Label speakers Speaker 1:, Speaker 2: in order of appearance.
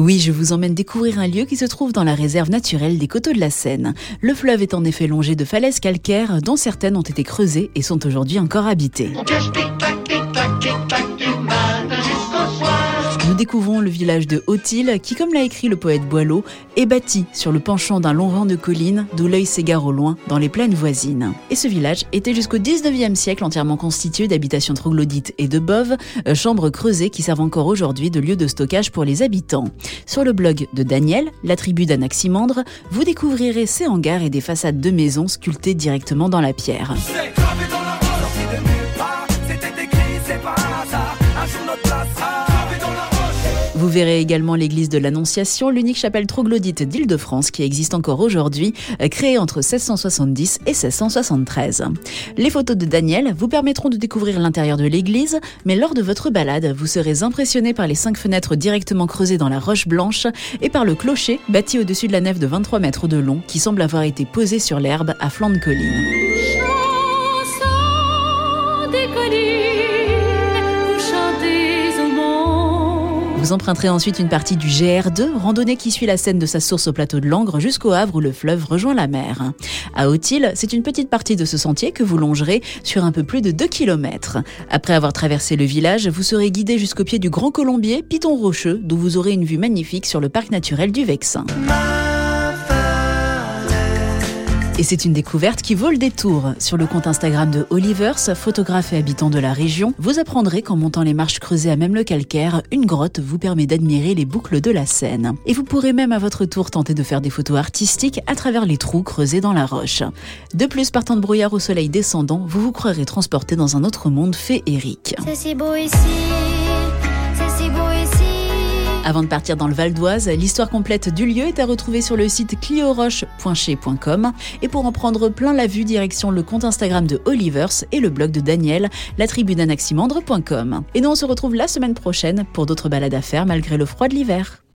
Speaker 1: Oui, je vous emmène découvrir un lieu qui se trouve dans la réserve naturelle des coteaux de la Seine. Le fleuve est en effet longé de falaises calcaires dont certaines ont été creusées et sont aujourd'hui encore habitées. Découvrons le village de Haute-Île qui, comme l'a écrit le poète Boileau, est bâti sur le penchant d'un long vent de collines d'où l'œil s'égare au loin dans les plaines voisines. Et ce village était jusqu'au 19e siècle entièrement constitué d'habitations troglodytes et de boves, euh, chambres creusées qui servent encore aujourd'hui de lieu de stockage pour les habitants. Sur le blog de Daniel, la tribu d'Anaximandre, vous découvrirez ces hangars et des façades de maisons sculptées directement dans la pierre. Verrez également l'église de l'Annonciation, l'unique chapelle troglodyte d'Île-de-France qui existe encore aujourd'hui, euh, créée entre 1670 et 1673. Les photos de Daniel vous permettront de découvrir l'intérieur de l'église, mais lors de votre balade, vous serez impressionné par les cinq fenêtres directement creusées dans la roche blanche et par le clocher bâti au-dessus de la nef de 23 mètres de long qui semble avoir été posé sur l'herbe à flanc de colline. Vous emprunterez ensuite une partie du GR2, randonnée qui suit la Seine de sa source au plateau de Langres jusqu'au Havre où le fleuve rejoint la mer. À Haute-Île, c'est une petite partie de ce sentier que vous longerez sur un peu plus de 2 km. Après avoir traversé le village, vous serez guidé jusqu'au pied du Grand Colombier, Piton Rocheux, d'où vous aurez une vue magnifique sur le parc naturel du Vexin. Et c'est une découverte qui vaut le détour. Sur le compte Instagram de Olivers, photographe et habitant de la région, vous apprendrez qu'en montant les marches creusées à même le calcaire, une grotte vous permet d'admirer les boucles de la Seine. Et vous pourrez même à votre tour tenter de faire des photos artistiques à travers les trous creusés dans la roche. De plus, partant de brouillard au soleil descendant, vous vous croirez transporté dans un autre monde féerique.
Speaker 2: C'est si beau ici.
Speaker 1: Avant de partir dans le Val d'Oise, l'histoire complète du lieu est à retrouver sur le site clioroche.chez.com et pour en prendre plein la vue, direction le compte Instagram de Olivers et le blog de Daniel, la tribu d'anaximandre.com. Et nous on se retrouve la semaine prochaine pour d'autres balades à faire malgré le froid de l'hiver.